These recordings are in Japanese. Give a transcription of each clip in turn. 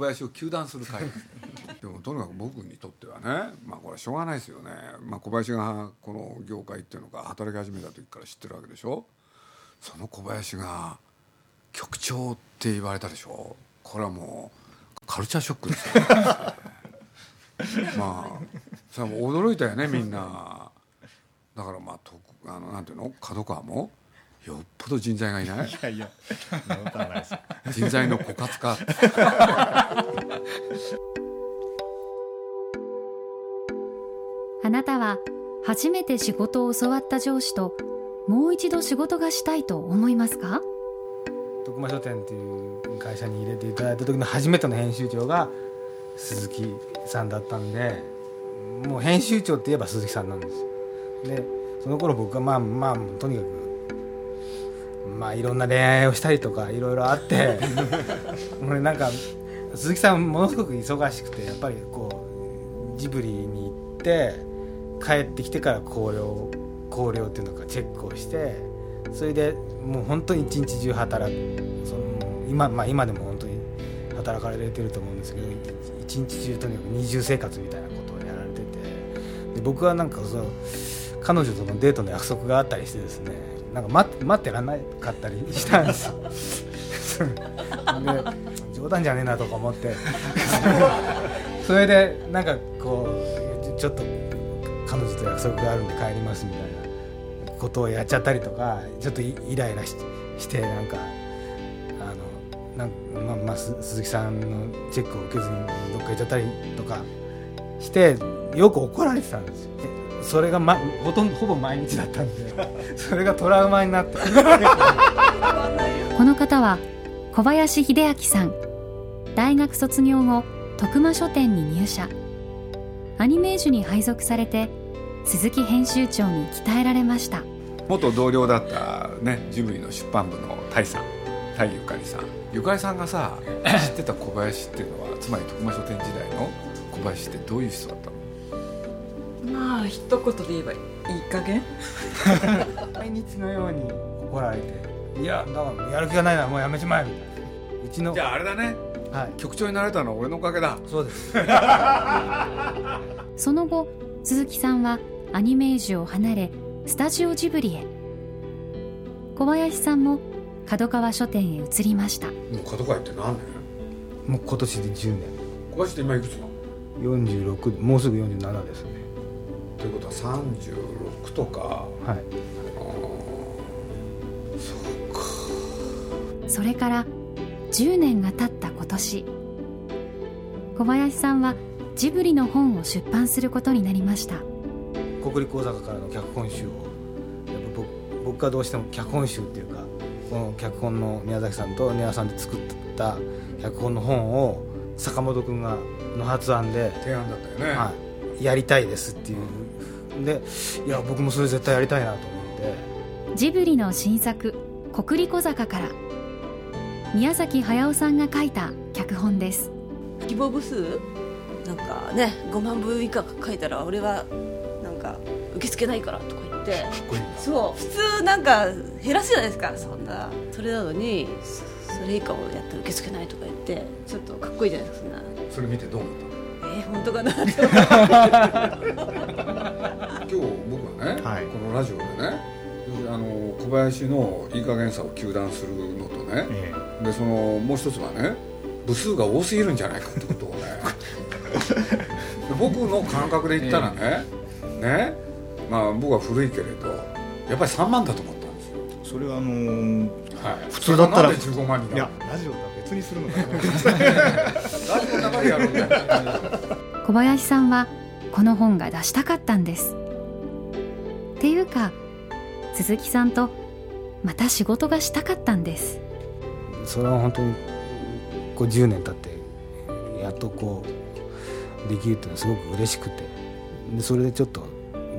林を糾弾する会。でもとにかく僕にとってはねまあこれはしょうがないですよね、まあ、小林がこの業界っていうのが働き始めた時から知ってるわけでしょ。その小林が局長って言われたでしょ。これはもうカルチャーショックですよ。まあそれはもう驚いたよねみんな。だからまあとあのなんていうの？角川も？よっぽど人材がいない？いやいや人材の枯渇かあなたは初めて仕事を教わった上司ともう一度仕事がしたいと思いますか？徳間書店っていう会社に入れていただいた時の初めての編集長が鈴木さんだったんでもう編集長って言えば鈴木さんなんです。でその頃僕はまあまあとにかくまあいろんな恋愛をしたりとかいろいろあって 俺なんか鈴木さんものすごく忙しくてやっぱりこうジブリに行って帰ってきてから考慮考慮っていうのかチェックをしてそれでもう本当に一日中働く。その今,、まあ、今でも本当に働かれてると思うんですけど一日中とにかく二重生活みたいなことをやられてて。で僕はなんかその彼女とのデートの約束があったりしてですねなんか待って待ってらんなかったりしたんですで冗談じゃねえなとか思って。それでなんかこうちょっと彼女と約束があるんで帰りますみたいなことをやっちゃったりとかちょっとイライラししてなんかあのなんまあまあ鈴木さんのチェックを受けずにどっか行っちゃったりとかしてよく怒られてたんですよ。それが、ま、ほとんどほぼ毎日だったんで それがトラウマになって。この方は小林秀明さん。大学卒業後徳間書店に入社。アニメージュに配属されて鈴木編集長に鍛えられました。元同僚だったねジブリの出版部のタイさんタイゆかりさん。ゆかりさんがさ 知ってた小林っていうのはつまり徳間書店時代の小林ってどういう人だったの？まあ一言で言えばいい加減？毎日のように。怒られて「いやだからやる気がないならもうやめちまえ」みたいな。うちのじゃああれだね。はい。局長になれたのは俺のおかげだ。そうです。その後鈴木さんはアニメージュを離れスタジオジブリへ。小林さんも角川書店へ移りました。もう角川って何年？もう今年で10年。小林って今いくつなの？46もうすぐ47ですねということは36とか。はい。それから10年が経った今年。小林さんはジブリの本を出版することになりました。国立講座からの脚本集を。やっぱ僕僕がどうしても脚本集っていうかこの脚本の宮崎さんと根羽さんで作った脚本の本を坂本君がの発案で、提案だったよね、はい、やりたいですっていうでいや僕もそれ絶対やりたいなと思って。ジブリの新作「国立小坂」から。宮崎駿さんが書いた脚本です。希望部数なんかね5万部以下書いたら俺はなんか受け付けないからとか言って。そう普通なんか減らすじゃないですか。そんなそれなのにそそれ以下をやったら受け付けないとか言ってちょっとかっこいいじゃないですかそれ見てどう思っえー、本当かなってた今日僕はね、はい。このラジオでねあの小林のいい加減さを糾弾するのとね、えでそのもう一つはね部数が多すぎるんじゃないかってことをね。で 僕の感覚で言ったらね、ねまあ僕は古いけれどやっぱり3万だと思ったんですよ、えそれはあのーはい、普通だったらそれがなんで15万にいやラジオとは別にするのかな 小林さんはこの本が出したかったんです。っていうか鈴木さんとまた仕事がしたかったんです。それは本当にこう10年経ってやっとこうできるっていうのはすごく嬉しくて。でそれでちょっと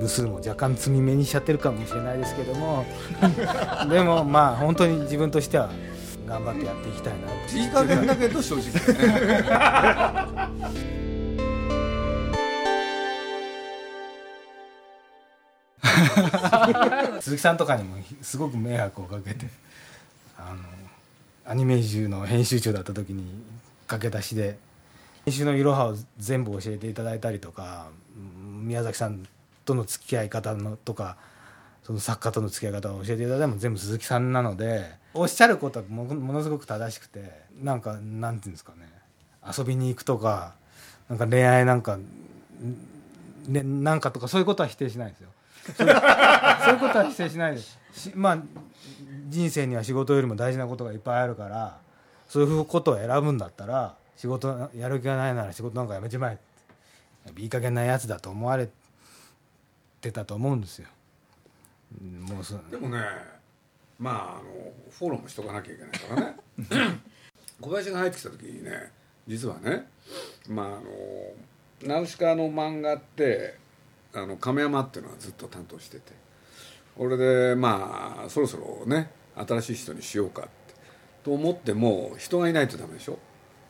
部数も若干積み目にしちゃってるかもしれないですけども。でもまあ本当に自分としては頑張ってやっていきたいなっていい加減だけど正直ね。鈴木さんとかにもすごく迷惑をかけてあのアニメージュの編集長だった時に駆け出しで編集のいろはを全部教えていただいたりとかうん宮崎さんとの付き合い方のとかその作家との付き合い方を教えていただいたのも全部鈴木さんなのでおっしゃることはもものすごく正しくてなんかなんていうんですかね遊びに行くとかなんか恋愛なんか、ね、なんかとかそういうことは否定しないですよ。そういう ことは否定しないですしまあ人生には仕事よりも大事なことがいっぱいあるからそういうことを選ぶんだったら仕事やる気がないなら仕事なんかやめちまえいい加減なやつだと思われてたと思うんですよ。もうそでもねまああのフォローもしとかなきゃいけないからね。小林が入ってきた時にね実はねまああのナウシカの漫画ってあの亀山っていうのはずっと担当してて。俺でまあそろそろね新しい人にしようかって。と思っても人がいないとダメでしょ。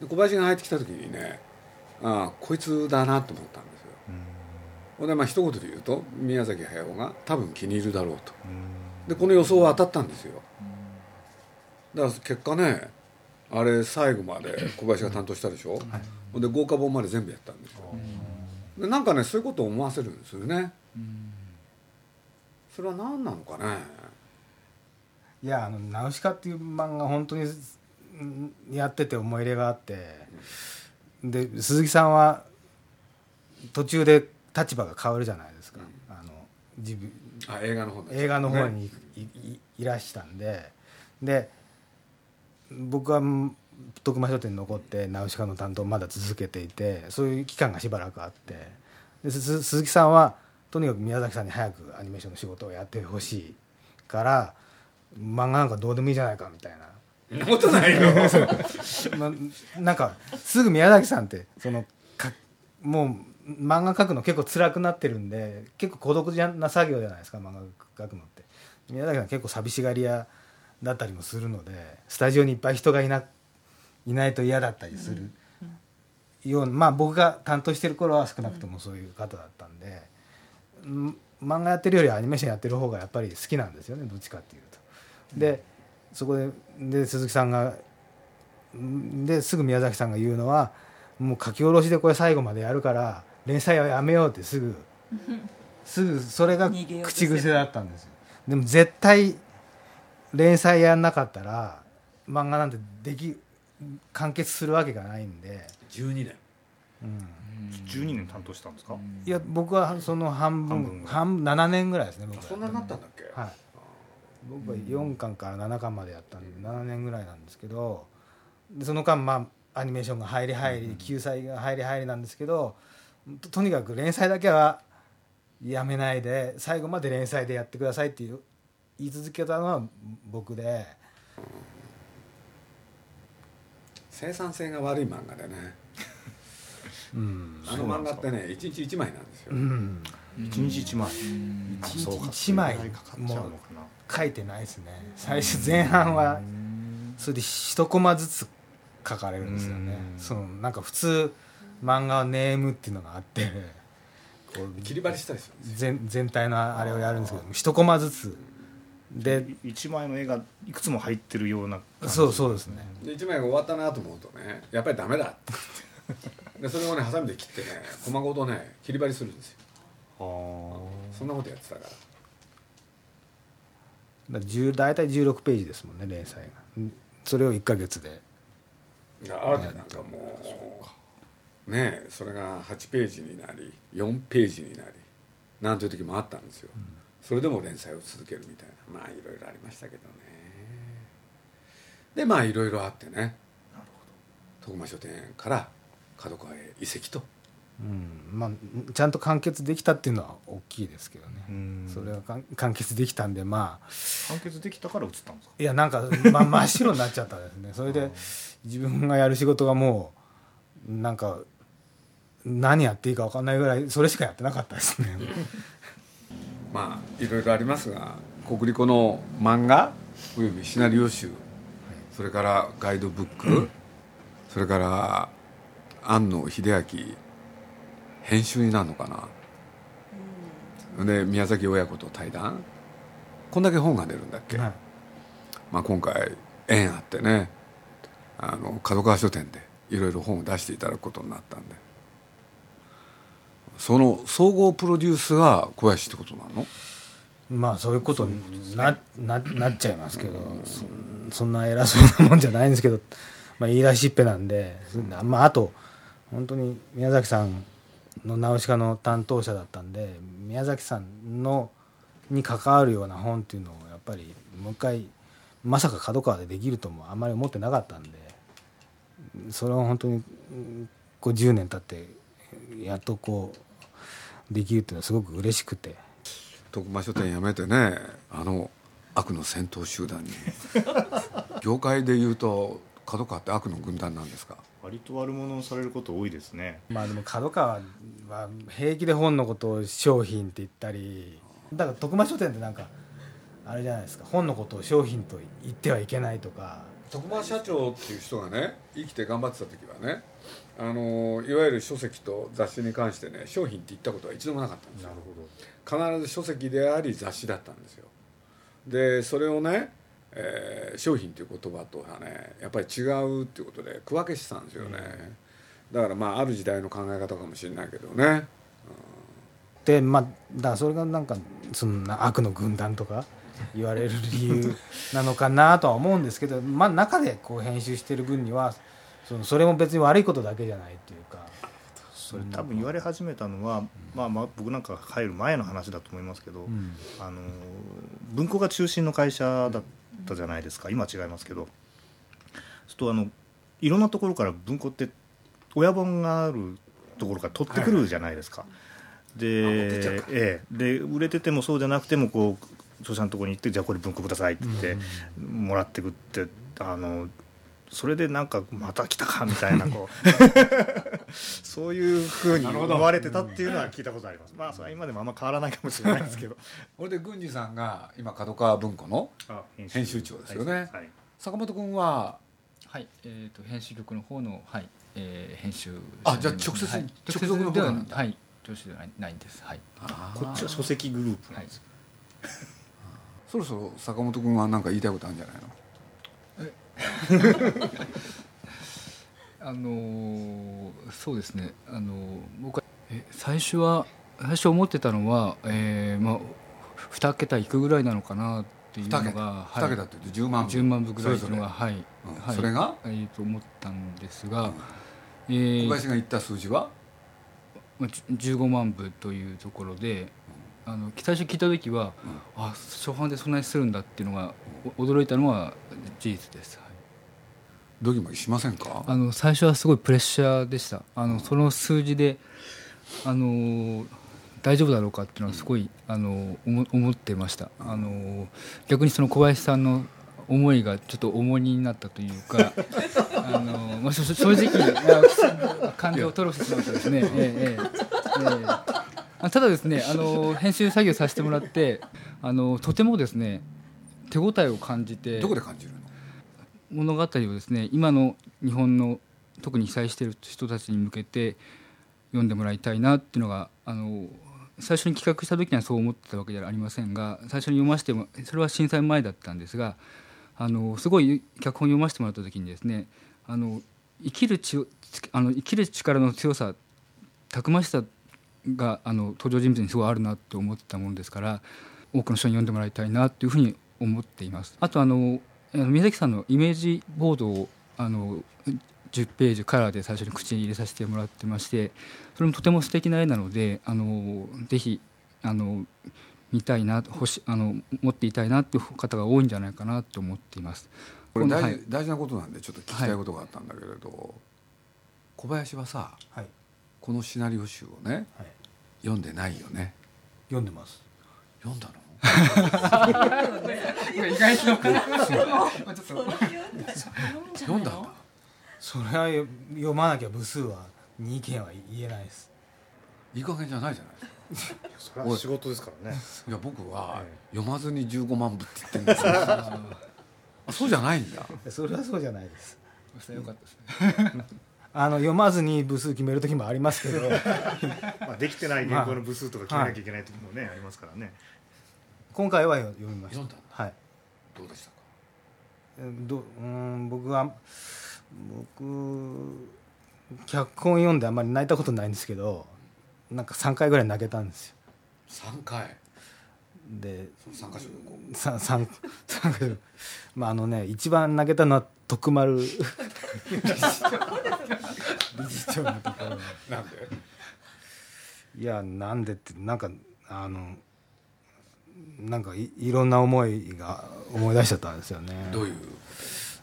で小林が入ってきた時にねああこいつだなと思ったんですよ。ほんでまあ一言で言うと宮崎駿が多分気に入るだろうと。でこの予想は当たったんですよ。だから結果ねあれ最後まで小林が担当したでしょ、ほんで豪華本まで全部やったんですよ。でなんかねそういうことを思わせるんですよね。それは何なのかね？いやあの「ナウシカ」っていう漫画本当にうんやってて思い入れがあって。で鈴木さんは途中で立場が変わるじゃないですか、あの自分あ映画の方ね映画の方にい,い、いらしたんで。で僕はうん徳間書店に残ってナウシカの担当をまだ続けていてそういう期間がしばらくあって。で鈴木さんはとにかく宮崎さんに早くアニメーションの仕事をやってほしいから漫画なんかどうでもいいじゃないかみたいな。なことないよ。まなんかすぐ宮崎さんってそのかもう漫画描くの結構辛くなってるんで結構孤独な作業じゃないですか漫画描くのって宮崎さん結構寂しがり屋だったりもするのでスタジオにいっぱい人がいないないと嫌だったりするようなまあ僕が担当してる頃は少なくともそういう方だったんで、漫画やってるよりアニメーションやってる方がやっぱり好きなんですよねどっちかっていうと。でそこでで鈴木さんがですぐ宮崎さんが言うのはもう書き下ろしでこれ最後までやるから連載はやめようってすぐすぐそれが口癖だったんですよ。でも絶対連載やんなかったら漫画なんてでき完結するわけがないんで、12年。うん、12年担当したんですか、いや僕はその半分半分半7年ぐらいですね僕は。そんなになったんだっけ、はい。僕は4巻から7巻までやったんで7年ぐらいなんですけどでその間まあアニメーションが入り入り救済が入り入りなんですけどととにかく連載だけはやめないで最後まで連載でやってくださいっていう言い続けたのは僕で。生産性が悪い漫画でね。うん。あの漫画ってね1日1枚なんですよ、うん。1日1枚。一日そうか一枚。それぐらいか。かっちゃう書いてないですね。最初前半はそれで一コマずつ書かれるんですよね。うん。そのなんか普通漫画はネームっていうのがあってこう 切り張りした全全体のあれをやるんですけど一コマずつ。で1枚の絵がいくつも入ってるような感じ。そうそうですね。で1枚が終わったなと思うとねやっぱりダメだって。でそれをねハサミで切ってね細ごとね切り張りするんですよ。そんなことやってたから。だ10大体16ページですもんね連載が。うんそれを1か月で。いやあるなんかもうねえそれが8ページになり4ページになりなんていう時もあったんですよ、それでも連載を続けるみたいな。まあいろいろありましたけどね。でまあいろいろあってね。徳間書店から角川へ移籍と。うん。まあ、ちゃんと完結できたっていうのは大きいですけどね、うん。それは完結できたんでまあ。完結できたから映ったんですか？いやなんか、ま、真っ白になっちゃったですね。それで 自分がやる仕事がもうなんか何やっていいか分かんないぐらいそれしかやってなかったですね。まあいろいろありますが国立の漫画およびシナリオ集それからガイドブックそれから庵野秀明編集になるのかな。で宮崎親子と対談。こんだけ本が出るんだっけ、はいまあ、今回縁あってねあの角川書店でいろいろ本を出していただくことになったんでその総合プロデュースが小林ってことなの？まあそういうことになななっちゃいますけどそそんな偉そうなもんじゃないんですけど、まあ、言い出しっぺなんで、まあ、あと本当に宮崎さんのナウシカの担当者だったんで宮崎さんのに関わるような本っていうのをやっぱりもう一回まさか角川でできるともあんまり思ってなかったんでそれを本当にこう10年経ってやっとこうできるっていうのはすごく嬉しくて。徳間書店辞めてねあの悪の戦闘集団に。業界でいうと角川って悪の軍団なんですか？割と悪者をされること多いですね。まあでも角川は平気で本のことを商品って言ったりだから徳間書店ってなんかあれじゃないですか。本のことを商品と言ってはいけないとか。徳間社長っていう人がね生きて頑張ってた時はねあのいわゆる書籍と雑誌に関してね商品って言ったことは一度もなかったんですよ。なるほど。必ず書籍であり雑誌だったんですよ。でそれをね、えー商品っていう言葉とはねやっぱり違うっていうことで区分けしてたんですよね、だからまあある時代の考え方かもしれないけどね。でまあだからそれがなんかそんな悪の軍団とか言われる理由なのかなとは思うんですけどまあ中でこう編集してる分にはそのそれも別に悪いことだけじゃないっていうか。それ多分言われ始めたのは、まあ、まあ僕なんかが入る前の話だと思いますけど、うん。あの文庫が中心の会社だったじゃないですか。今は違いますけど。そうするとあのいろんなところから文庫って親本があるところから取ってくるじゃないですか。であ持ってっちゃうか。ええ、で売れててもそうじゃなくてもこう著者のところに行ってじゃあこれ文庫くださいって言ってもらってくってあのそれでなんかまた来たかみたいな こう。そういうふうに思われてたっていうのは聞いたことあります。まあそれは今でもあんま変わらないかもしれないですけど。これで郡司さんが今角川文庫のあ編集長。ですよね。はい。はい坂本君は？はい、えー、と編集局の方の、はい。えー編集あじゃあ直接はい。直属の方ではなんだはい。直接ではないんです。はい。こっちは書籍グループなんです、そろそろ坂本君は何か言いたいことあるんじゃないの？あのーそうですね。あのー僕はえ最初は最初思ってたのは、えーまあ、2桁いくぐらいなのかなっていうの2が桁。はい。2桁って言うと10万。部10万部ぐらいっていうのがそはい、うん。はい。それが？えーと思ったんですが、うん。えー小林が言った数字は？まあ、じゅ15万部というところであの最初聞いた時は、あ初版でそんなにするんだっていうのがお驚いたのは事実です、はいドギマギしませんか？あの最初はすごいプレッシャーでした。あのその数字であの大丈夫だろうかっていうのはすごいあの思思ってました。あの逆にその小林さんの思いがちょっと重荷になったというか あの、まあ、正直まあ感情を吐露してしまったですね、ええええただですねあの編集作業させてもらってあのとてもですね手応えを感じて。どこで感じるの物語をですね今の日本の特に被災している人たちに向けて読んでもらいたいなっていうのがあの最初に企画した時にはそう思ってたわけではありませんが最初に読ませてもそれは震災前だったんですがあのすごい脚本読ませてもらった時にですねあの生きるちあの生きる力の強さたくましさがあの登場人物にすごいあるなと思ってたものですから多くの人に読んでもらいたいなというふうに思っています。あとあのあの宮崎さんのイメージボードをあの10ページカラーで最初に口に入れさせてもらってましてそれもとても素敵な絵なのであのぜひあの見たいな欲しあの持っていたいなっていう方が多いんじゃないかなと思っています。これ大事,、はい。大事なことなんでちょっと聞きたいことがあったんだけれど、小林はさはい。このシナリオ集をね、はい。読んでないよね。読んでます。読んだの？意外と読んだんだそれはよ読まなきゃ部数は2件は言えないです。いい加減じゃないじゃないですか。それは仕事ですからねいや僕はえ読まずに15万部って言ってるんですそうじゃないんだ。それはそうじゃないです。そよかったです。ねあの読まずに部数決める時もありますけど。まあできてない原稿の部数とか決めなきゃいけない時もね、ありますからね今回は読みました。はい。どうでしたか？えどうん僕は僕脚本読んであんまり泣いたことないんですけどなんか3回ぐらい泣けたんですよ。3回？で参加者の子さ三三回まああのね一番泣けたのは徳丸。理事長のところなんで？いやなんでってなんかあのなんかいいろんな思いが思い出しちゃったんですよね。どういう？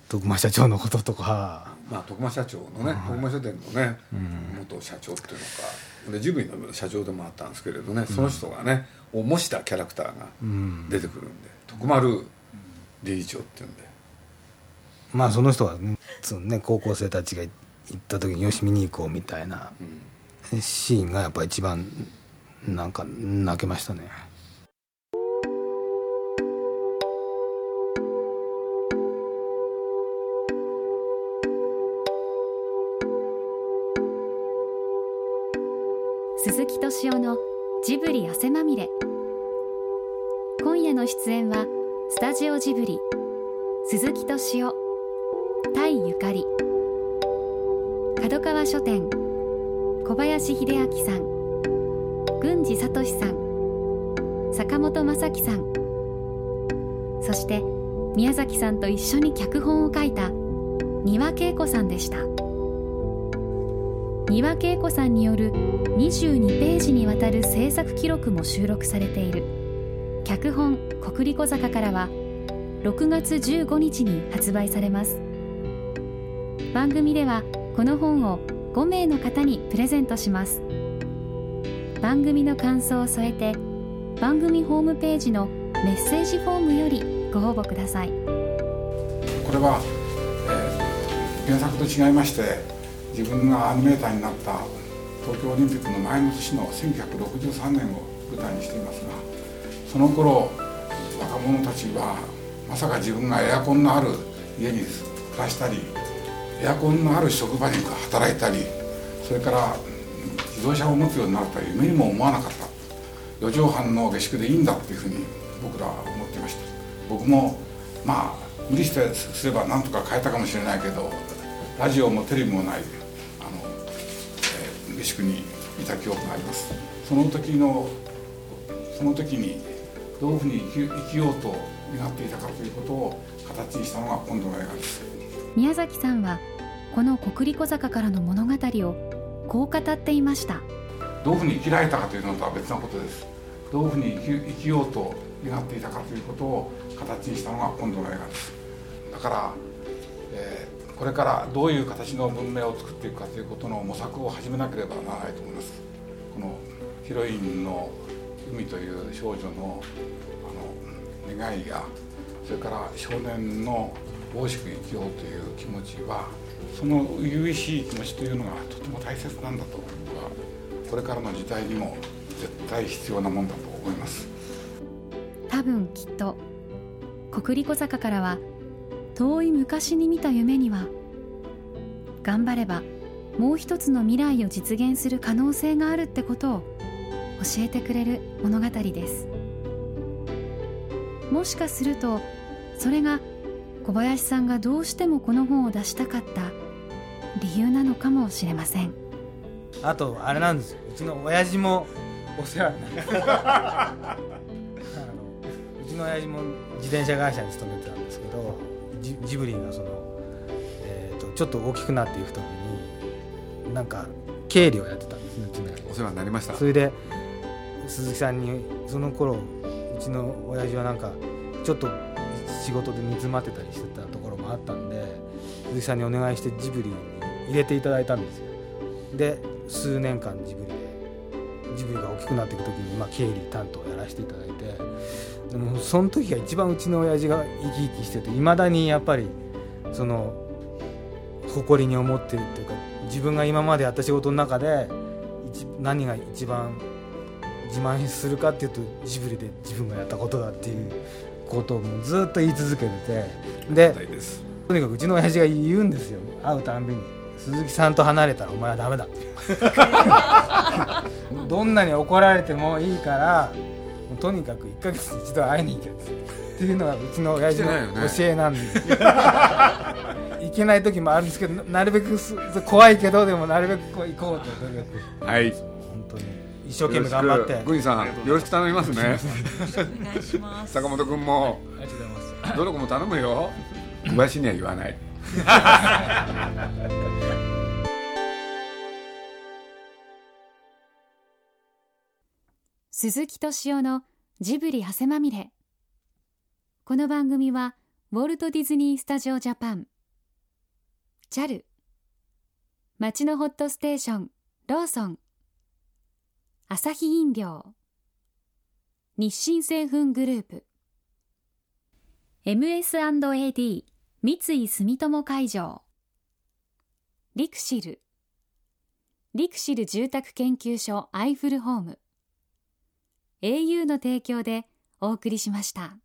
徳間社長のこととか。まあ徳間社長のね徳間書店のねうん。元社長っていうのか。でジブリの社長でもあったんですけれどねその人がねを模したキャラクターがうん。出てくるんで徳丸理事長っていうんで。まあその人はねそのね高校生たちが行った時によし見に行こうみたいなうん。シーンがやっぱ一番なんか泣けましたね鈴木敏夫のジブリ汗まみれ。今夜の出演はスタジオジブリ鈴木敏夫タイゆかり。角川書店小林秀明さん郡司聡さん坂本正樹さん。そして宮崎さんと一緒に脚本を書いた丹羽恵子さんでした。丹羽恵子さんによる22ページにわたる制作記録も収録されている。脚本「国立小坂」からは6月15日に発売されます。番組ではこの本を5名の方にプレゼントします。番組の感想を添えて番組ホームページのメッセージフォームよりご応募ください。これは、えー原作と違いまして自分がアニメーターになった東京オリンピックの前の年の1963年を舞台にしていますがその頃若者たちはまさか自分がエアコンのある家に暮らしたりエアコンのある職場に働いたりそれから自動車を持つようになるとは夢にも思わなかった。4畳半の下宿でいいんだっていうふうに僕らは思ってました。僕もまあ無理してすればなんとか変えたかもしれないけどラジオもテレビもない、えー下宿にいた記憶があります。その時のその時にどういうふうに生きようと願っていたかということを形にしたのが今度の映画です。宮崎さんはこの国立小坂からの物語をこう語っていました。どういうふうに生きられたかというのとは別なことです。どういうふうに生き生きようと願っていたかということを形にしたのが今度の映画です。だから、えーこれからどういう形の文明を作っていくかということの模索を始めなければならないと思います。このヒロインの海という少女のあの願いやそれから少年の大しく生きようという気持ちはその初々しい気持ちというのがとても大切なんだと僕はこれからの時代にも絶対必要なもんだと思います。多分きっと国立小坂からは遠い昔に見た夢には頑張ればもう一つの未来を実現する可能性があるってことを教えてくれる物語です。もしかするとそれが小林さんがどうしてもこの本を出したかった理由なのかもしれません。あとあれなんです。ようちの親父もお世話になって うちの親父も自転車会社に勤めてたんですけどジジブリがその、えー、とちょっと大きくなっていく時になんか経理をやってたんですねお世話になりました。それで鈴木さんにその頃うちの親父はなんかちょっと仕事で煮詰まってたりしてたところもあったんで鈴木さんにお願いしてジブリに入れていただいたんですよ。で数年間ジブリでジブリが大きくなっていく時に、まあ、経理担当をやらせていただいてでもその時が一番うちの親父が生き生きしてていまだにやっぱりその誇りに思ってるっていうか自分が今までやった仕事の中で一何が一番自慢するかっていうとジブリで自分がやったことだっていうことをもうずっと言い続けててでとにかくうちの親父が言うんですよ。会うたんびに鈴木さんと離れたらお前はダメだ どんなに怒られてもいいからとにかく1ヶ月に一度会いに行けっていうのがうちの親父の教えなんで、行けない時もあるんですけどななるべくす怖いけどでもなるべくこう行こうと努力。はい。本当に。一生懸命頑張って。グニさんよろしく頼みますね。お願いします。坂本君も。ありがとうございます。どの子も頼むよ。小林には言わない。鈴木敏夫のジブリ汗まみれ。この番組はウォルト・ディズニー・スタジオ・ジャパン。JAL 町のホットステーションローソン。アサヒ飲料。日清製粉グループ。MS&AD 三井住友海上。リクシル。リクシル住宅研究所アイフルホーム。Au の提供でお送りしました。